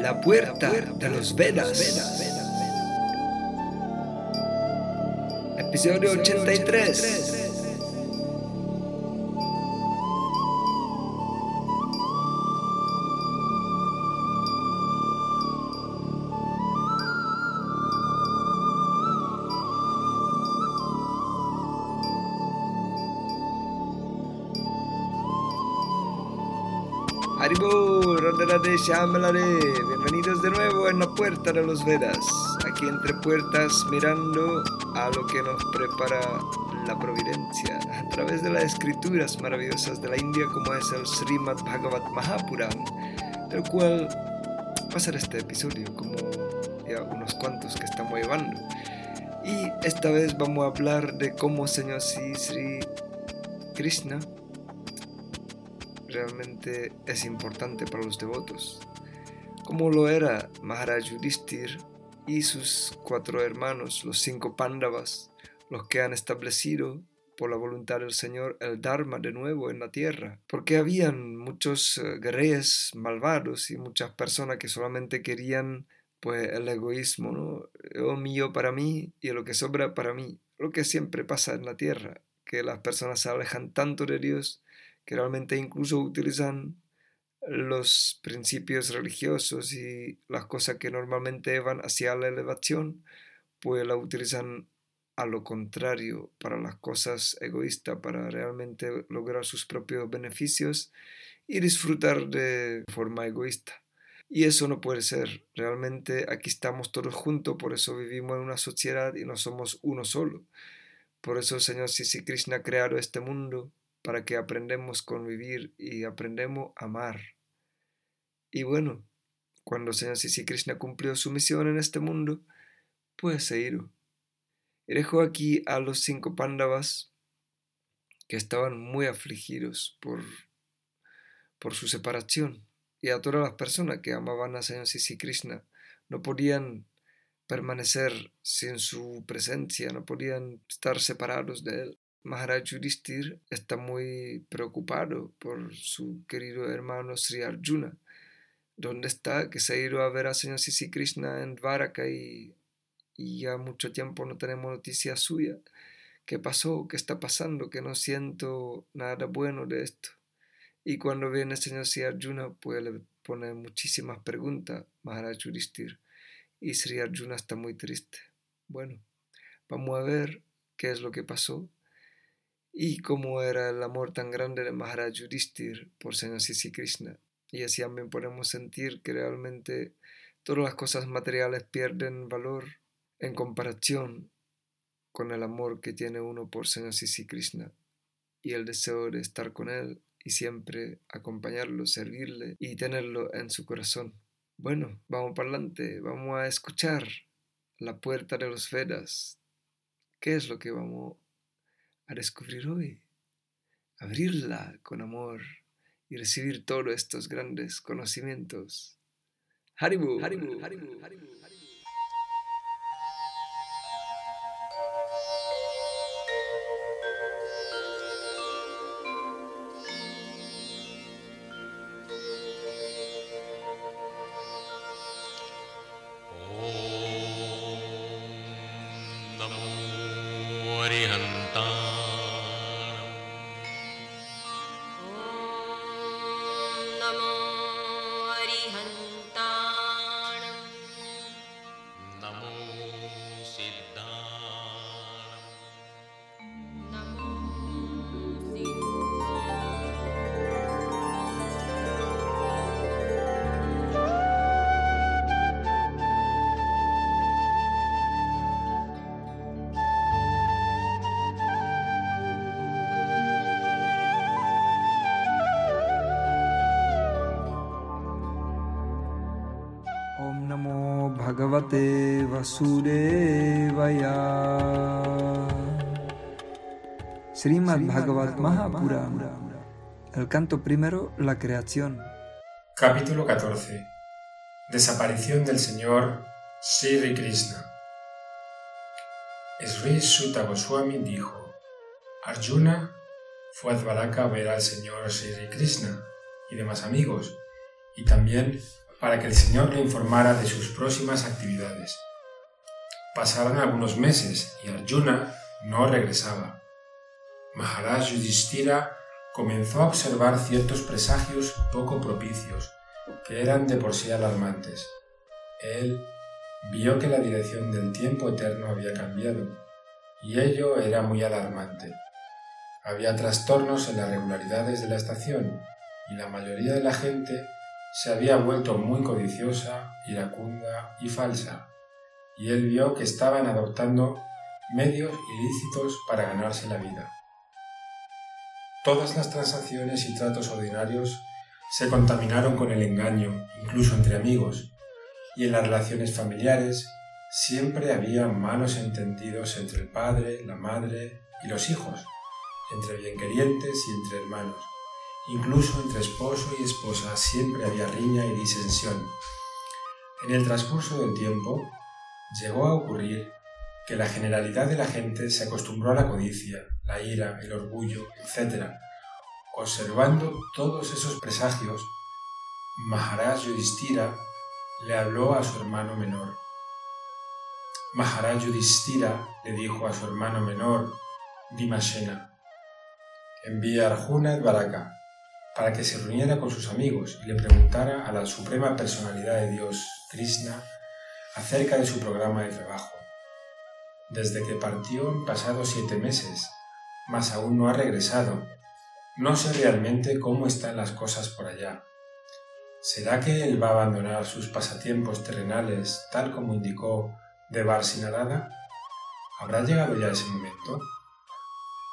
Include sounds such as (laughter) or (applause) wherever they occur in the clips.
La puerta de los Vedas. Episodio 83. Shyamalare. Bienvenidos de nuevo en la puerta de los Vedas. Aquí entre puertas mirando a lo que nos prepara la providencia a través de las escrituras maravillosas de la India como es el Srimad Bhagavat Mahapuran, del cual va a ser este episodio como ya unos cuantos que estamos llevando. Y esta vez vamos a hablar de cómo Señor Sri Krishna realmente es importante para los devotos, como lo era Maharaj Yudhishthir y sus cuatro hermanos, los cinco Pándavas, los que han establecido por la voluntad del Señor el Dharma de nuevo en la tierra, porque habían muchos eh, guerreros malvados y muchas personas que solamente querían pues el egoísmo, ¿no? Lo mío para mí y lo que sobra para mí, lo que siempre pasa en la tierra, que las personas se alejan tanto de Dios que realmente incluso utilizan los principios religiosos y las cosas que normalmente van hacia la elevación, pues la utilizan a lo contrario para las cosas egoístas, para realmente lograr sus propios beneficios y disfrutar de forma egoísta. Y eso no puede ser. Realmente aquí estamos todos juntos, por eso vivimos en una sociedad y no somos uno solo. Por eso el Señor Sisi Krishna ha creado este mundo para que aprendamos convivir y aprendemos a amar. Y bueno, cuando Señor Sisi Krishna cumplió su misión en este mundo, pues se iró. Y dejó aquí a los cinco pándavas que estaban muy afligidos por, por su separación y a todas las personas que amaban a Señor Sisi Krishna no podían permanecer sin su presencia, no podían estar separados de él. Maharaj Yudhishthir está muy preocupado por su querido hermano Sri Arjuna. ¿Dónde está? Que se ha ido a ver a Señor Sisi Krishna en Dvaraka y, y ya mucho tiempo no tenemos noticia suya. ¿Qué pasó? ¿Qué está pasando? Que no siento nada bueno de esto. Y cuando viene el Señor Sri Arjuna, pues le pone muchísimas preguntas Maharaj Yudhishthir. Y Sri Arjuna está muy triste. Bueno, vamos a ver qué es lo que pasó y cómo era el amor tan grande de Maharaj Yudhishthir por Señor Sisi Krishna. Y así también podemos sentir que realmente todas las cosas materiales pierden valor en comparación con el amor que tiene uno por Señor Sisi Krishna y el deseo de estar con él y siempre acompañarlo, servirle y tenerlo en su corazón. Bueno, vamos para adelante, vamos a escuchar la puerta de los Vedas. ¿Qué es lo que vamos a descubrir hoy, abrirla con amor y recibir todos estos grandes conocimientos. Haribu, Haribu, Haribu, Haribu. Bhagavate Vasudevaya. Srimad Bhagavat Mahapurana. El canto primero, la creación. Capítulo 14. Desaparición del Señor Sri Krishna. Sri Sutta Goswami dijo: Arjuna fue a Dvaraka a ver al Señor Sri Krishna y demás amigos, y también para que el Señor le informara de sus próximas actividades. Pasaron algunos meses y Arjuna no regresaba. Maharaj Yudhishthira comenzó a observar ciertos presagios poco propicios, que eran de por sí alarmantes. Él vio que la dirección del tiempo eterno había cambiado, y ello era muy alarmante. Había trastornos en las regularidades de la estación, y la mayoría de la gente se había vuelto muy codiciosa, iracunda y falsa, y él vio que estaban adoptando medios ilícitos para ganarse la vida. Todas las transacciones y tratos ordinarios se contaminaron con el engaño, incluso entre amigos, y en las relaciones familiares siempre había malos entendidos entre el padre, la madre y los hijos, entre bienquerientes y entre hermanos. Incluso entre esposo y esposa siempre había riña y disensión. En el transcurso del tiempo llegó a ocurrir que la generalidad de la gente se acostumbró a la codicia, la ira, el orgullo, etc. Observando todos esos presagios, Maharaj Yudhishthira le habló a su hermano menor. Maharaj Yudhishthira le dijo a su hermano menor, Bhimashena, envía a Arjuna Dvaraka para que se reuniera con sus amigos y le preguntara a la suprema personalidad de Dios, Krishna, acerca de su programa de trabajo. Desde que partió han pasado siete meses, mas aún no ha regresado. No sé realmente cómo están las cosas por allá. ¿Será que él va a abandonar sus pasatiempos terrenales tal como indicó Devar Sinarada? ¿Habrá llegado ya ese momento?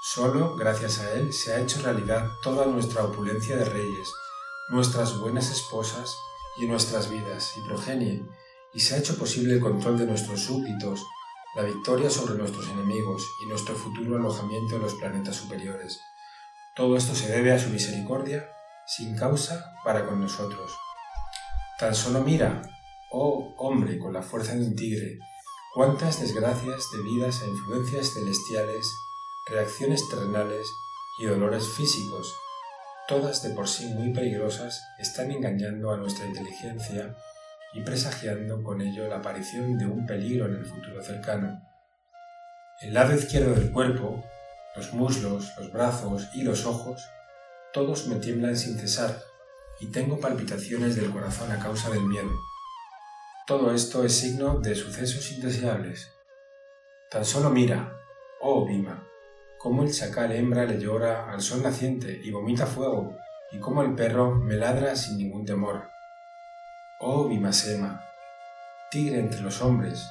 Solo gracias a él se ha hecho realidad toda nuestra opulencia de reyes, nuestras buenas esposas y nuestras vidas y progenie, y se ha hecho posible el control de nuestros súbditos, la victoria sobre nuestros enemigos y nuestro futuro alojamiento en los planetas superiores. Todo esto se debe a su misericordia sin causa para con nosotros. Tan solo mira, oh hombre con la fuerza de un tigre, cuántas desgracias debidas a influencias celestiales, reacciones terrenales y dolores físicos, todas de por sí muy peligrosas, están engañando a nuestra inteligencia y presagiando con ello la aparición de un peligro en el futuro cercano. El lado izquierdo del cuerpo, los muslos, los brazos y los ojos, todos me tiemblan sin cesar y tengo palpitaciones del corazón a causa del miedo. Todo esto es signo de sucesos indeseables. Tan solo mira, oh Bima, cómo el chacal hembra le llora al sol naciente y vomita fuego, y cómo el perro me ladra sin ningún temor. Oh Vimasema, tigre entre los hombres,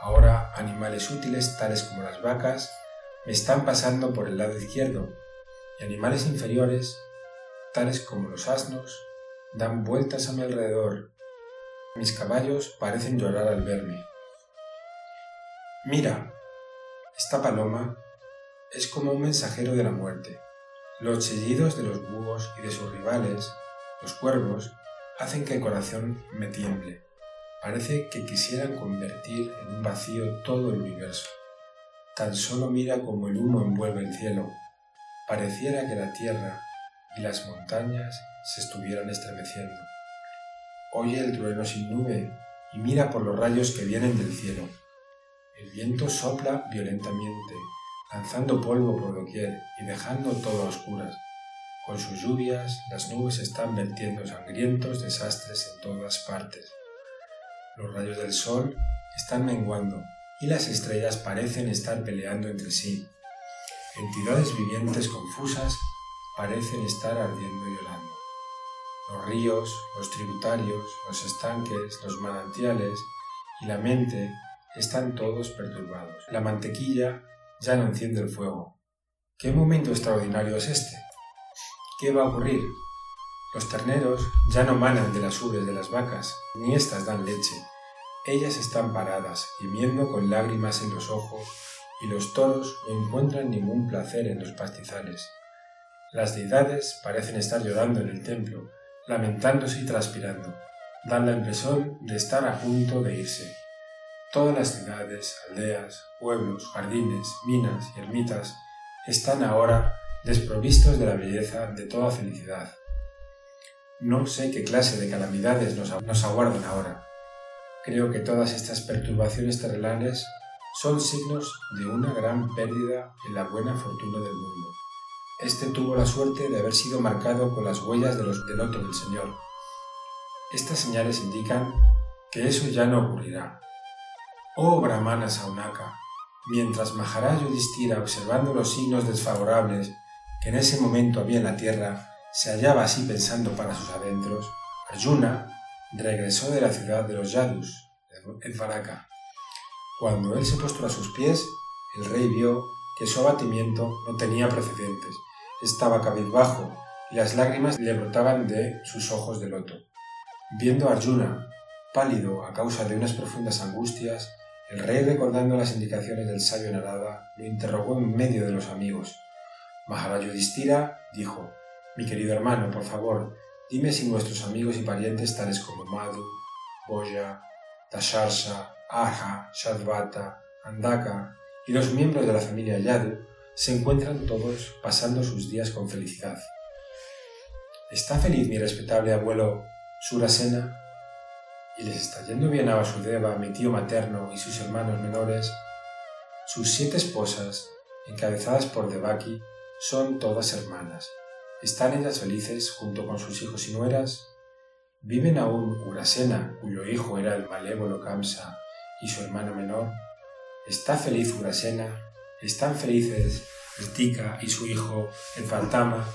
ahora animales útiles tales como las vacas me están pasando por el lado izquierdo, y animales inferiores, tales como los asnos, dan vueltas a mi alrededor. Mis caballos parecen llorar al verme. Mira, esta paloma es como un mensajero de la muerte. Los chillidos de los búhos y de sus rivales, los cuervos, hacen que el corazón me tiemble. Parece que quisieran convertir en un vacío todo el universo. Tan solo mira como el humo envuelve el cielo. Pareciera que la tierra y las montañas se estuvieran estremeciendo. Oye el trueno sin nube y mira por los rayos que vienen del cielo. El viento sopla violentamente, lanzando polvo por doquier y dejando todo a oscuras. Con sus lluvias, las nubes están vertiendo sangrientos desastres en todas partes. Los rayos del sol están menguando y las estrellas parecen estar peleando entre sí. Entidades vivientes confusas parecen estar ardiendo y llorando. Los ríos, los tributarios, los estanques, los manantiales y la mente están todos perturbados. La mantequilla ya no enciende el fuego. ¿Qué momento extraordinario es este? ¿Qué va a ocurrir? Los terneros ya no manan de las ubres de las vacas, ni éstas dan leche. Ellas están paradas, gimiendo con lágrimas en los ojos, y los toros no encuentran ningún placer en los pastizales. Las deidades parecen estar llorando en el templo, lamentándose y transpirando. Dan la impresión de estar a punto de irse. Todas las ciudades, aldeas, pueblos, jardines, minas y ermitas están ahora desprovistos de la belleza de toda felicidad. No sé qué clase de calamidades nos, aguardan ahora. Creo que todas estas perturbaciones terrenales son signos de una gran pérdida en la buena fortuna del mundo. Este tuvo la suerte de haber sido marcado con las huellas de los denotos del Señor. Estas señales indican que eso ya no ocurrirá. Oh Brahmana Saunaka, mientras Maharaj Yudhishthira, observando los signos desfavorables que en ese momento había en la tierra, se hallaba así pensando para sus adentros, Arjuna regresó de la ciudad de los Yadus, en Varaka. Cuando él se postró a sus pies, el rey vio que su abatimiento no tenía precedentes. Estaba cabizbajo y las lágrimas le brotaban de sus ojos de loto. Viendo a Arjuna, pálido a causa de unas profundas angustias, el rey, recordando las indicaciones del sabio Narada, lo interrogó en medio de los amigos. Maharajudistira dijo, Mi querido hermano, por favor, dime si nuestros amigos y parientes tales como Madhu, Boya, Tasharsha, Aja, Shadvata, Andaka y los miembros de la familia Yadu se encuentran todos pasando sus días con felicidad. ¿Está feliz mi respetable abuelo Surasena? ¿Y les está yendo bien a Vasudeva, mi tío materno y sus hermanos menores? Sus siete esposas, encabezadas por Devaki, son todas hermanas. ¿Están ellas felices junto con sus hijos y nueras? ¿Viven aún Urasena, cuyo hijo era el malévolo Kamsa, y su hermano menor? ¿Está feliz Urasena? ¿Están felices Ritika y su hijo el Fantama,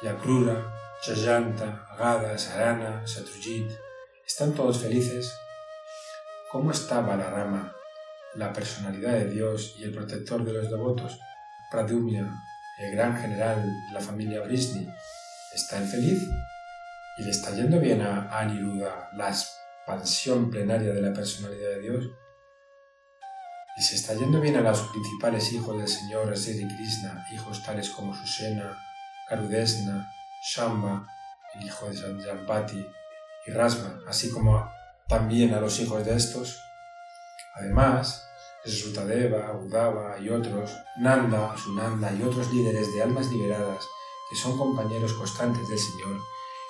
Yakrura, Jayanta, Agada, Sarana, Satrujit? ¿Están todos felices? ¿Cómo está Balarama, la personalidad de Dios y el protector de los devotos? Pradumya, el gran general de la familia Brisni, ¿está él feliz? ¿Y le está yendo bien a Aniruddha la expansión plenaria de la personalidad de Dios? ¿Y se está yendo bien a los principales hijos del Señor Sri Krishna, hijos tales como Susena, Karudesna, Shamba, el hijo de Sanjampati y Rasma, así como también a los hijos de estos? Además, Srutadeva, Udava y otros, Nanda, Sunanda y otros líderes de almas liberadas que son compañeros constantes del Señor,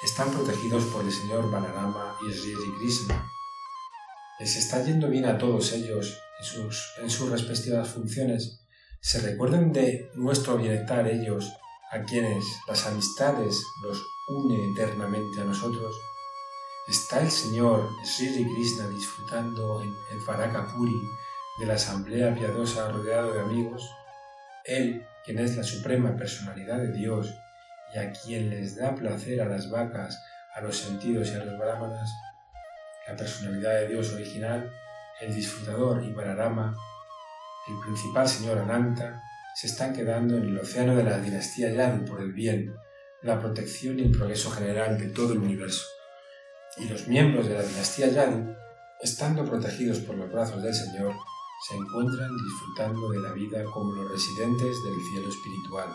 están protegidos por el Señor Balarama y Sri Krishna. Les está yendo bien a todos ellos en sus, en sus respectivas funciones. Se recuerdan de nuestro bienestar ellos, a quienes las amistades los une eternamente a nosotros. ¿Está el Señor Sri Krishna disfrutando en el Puri de la asamblea piadosa rodeado de amigos, Él, quien es la suprema personalidad de Dios y a quien les da placer a las vacas, a los sentidos y a los brahmanas, la personalidad de Dios original, el disfrutador y Balarama, el principal señor Ananta, se están quedando en el océano de la dinastía Yadu por el bien, la protección y el progreso general de todo el universo. Y los miembros de la dinastía Yadu, estando protegidos por los brazos del Señor, se encuentran disfrutando de la vida como los residentes del cielo espiritual.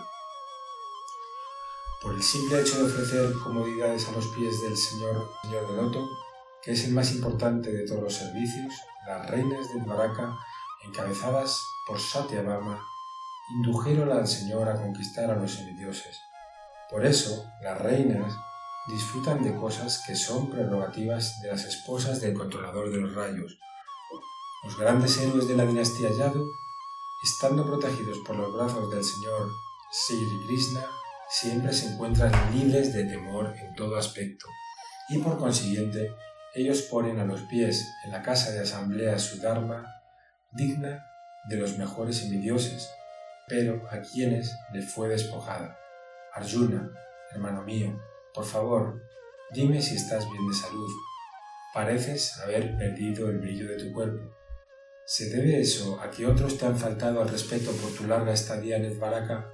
Por el simple hecho de ofrecer comodidades a los pies del Señor, Señor de Loto, que es el más importante de todos los servicios, las reinas de Dvaraka, encabezadas por Satyabhama, indujeron al Señor a conquistar a los semidioses. Por eso, las reinas disfrutan de cosas que son prerrogativas de las esposas del controlador de los rayos, los grandes héroes de la dinastía Yadu, estando protegidos por los brazos del señor Sri Krishna, siempre se encuentran libres de temor en todo aspecto, y por consiguiente ellos ponen a los pies en la casa de asamblea su Dharma digna de los mejores semidioses, pero a quienes le fue despojada. Arjuna, hermano mío, por favor, dime si estás bien de salud. Pareces haber perdido el brillo de tu cuerpo. ¿Se debe eso a que otros te han faltado al respeto por tu larga estadía en Esbaraca?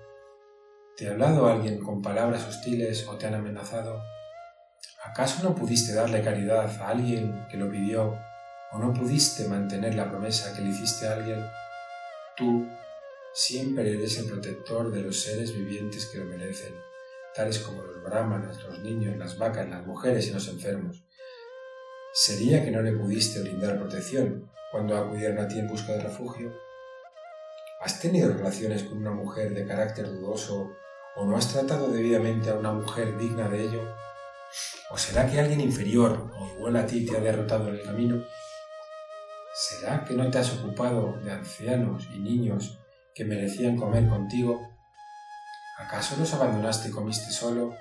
¿Te ha hablado alguien con palabras hostiles o te han amenazado? ¿Acaso no pudiste darle caridad a alguien que lo pidió o no pudiste mantener la promesa que le hiciste a alguien? Tú siempre eres el protector de los seres vivientes que lo merecen, tales como los brahmanas, los niños, las vacas, las mujeres y los enfermos. ¿Sería que no le pudiste brindar protección cuando acudieron a ti en busca de refugio? ¿Has tenido relaciones con una mujer de carácter dudoso o no has tratado debidamente a una mujer digna de ello? ¿O será que alguien inferior o igual a ti te ha derrotado en el camino? ¿Será que no te has ocupado de ancianos y niños que merecían comer contigo? ¿Acaso los abandonaste y comiste solo?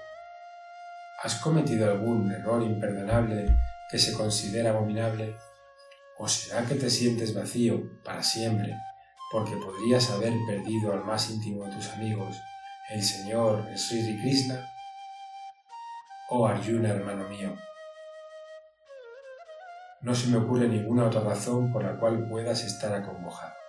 ¿Has cometido algún error imperdonable que se considera abominable? ¿O será que te sientes vacío para siempre porque podrías haber perdido al más íntimo de tus amigos, el Señor Sri Krishna? Oh Arjuna, hermano mío, no se me ocurre ninguna otra razón por la cual puedas estar acongojado.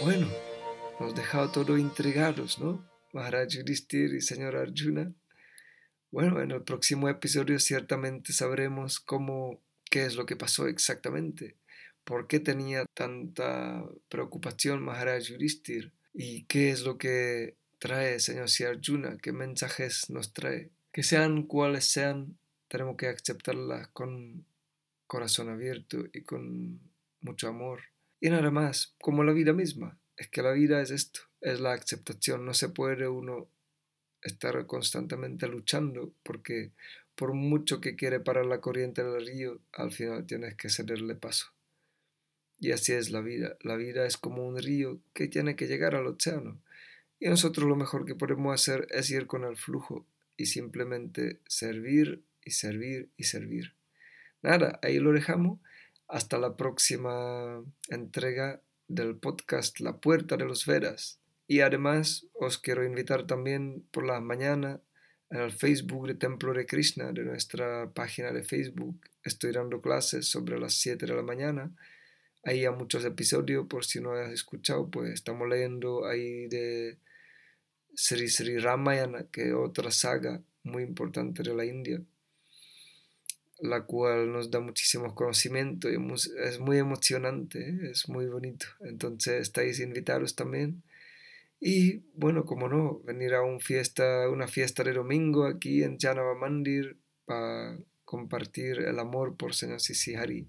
Bueno, nos dejado todo intrigados, ¿no? Maharaj Yudhishthir y señor Arjuna. Bueno, en el próximo episodio ciertamente sabremos cómo qué es lo que pasó exactamente, por qué tenía tanta preocupación Maharaj Yudhishthir y qué es lo que trae Señor Arjuna, qué mensajes nos trae. Que sean cuales sean, tenemos que aceptarlas con corazón abierto y con mucho amor. Y nada más, como la vida misma, es que la vida es esto, es la aceptación, no se puede uno estar constantemente luchando porque por mucho que quiere parar la corriente del río, al final tienes que cederle paso. Y así es la vida. La vida es como un río que tiene que llegar al océano. Y nosotros lo mejor que podemos hacer es ir con el flujo y simplemente servir y servir y servir. Nada, ahí lo dejamos. Hasta la próxima entrega del podcast La Puerta de los Vedas. Y además os quiero invitar también por la mañana en el Facebook de Templo de Krishna, de nuestra página de Facebook. Estoy dando clases sobre las 7 de la mañana. Ahí hay muchos episodios, por si no has escuchado, pues estamos leyendo ahí de Sri Sri Ramayana, que es otra saga muy importante de la India, la cual nos da muchísimos conocimientos y es muy emocionante, ¿eh? es muy bonito. Entonces estáis invitados también y bueno, como no, venir a un fiesta, una fiesta de domingo aquí en Janava para compartir el amor por Señor Sisihari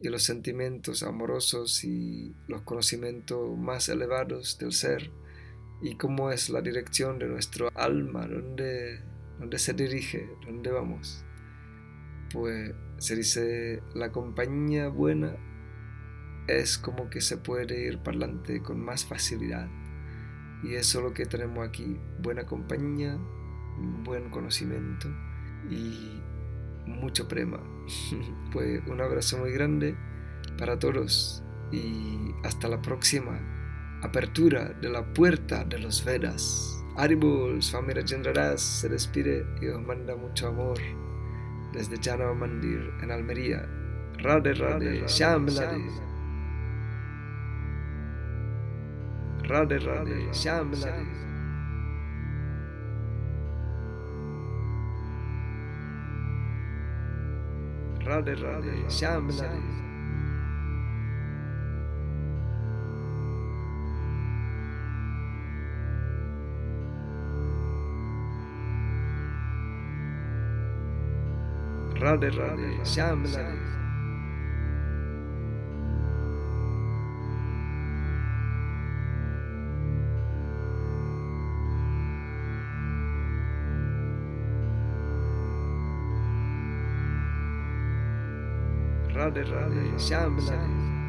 y los sentimientos amorosos y los conocimientos más elevados del ser y cómo es la dirección de nuestro alma, dónde, dónde se dirige, dónde vamos. Pues se dice la compañía buena es como que se puede ir para adelante con más facilidad. Y eso es lo que tenemos aquí, buena compañía, buen conocimiento y mucho prema. (laughs) pues un abrazo muy grande para todos y hasta la próxima apertura de la puerta de los Vedas. Aribul, Swami Gendradas se despide y os manda mucho amor desde Janava Mandir en Almería. Radhe Radhe, Shyam Radhe Radhe, Shyam Radhe. Radhe Radhe, Shyam Radhe. Radhe Radhe, Shyam Radhe. Radhe Radhe, Shyam Radhe.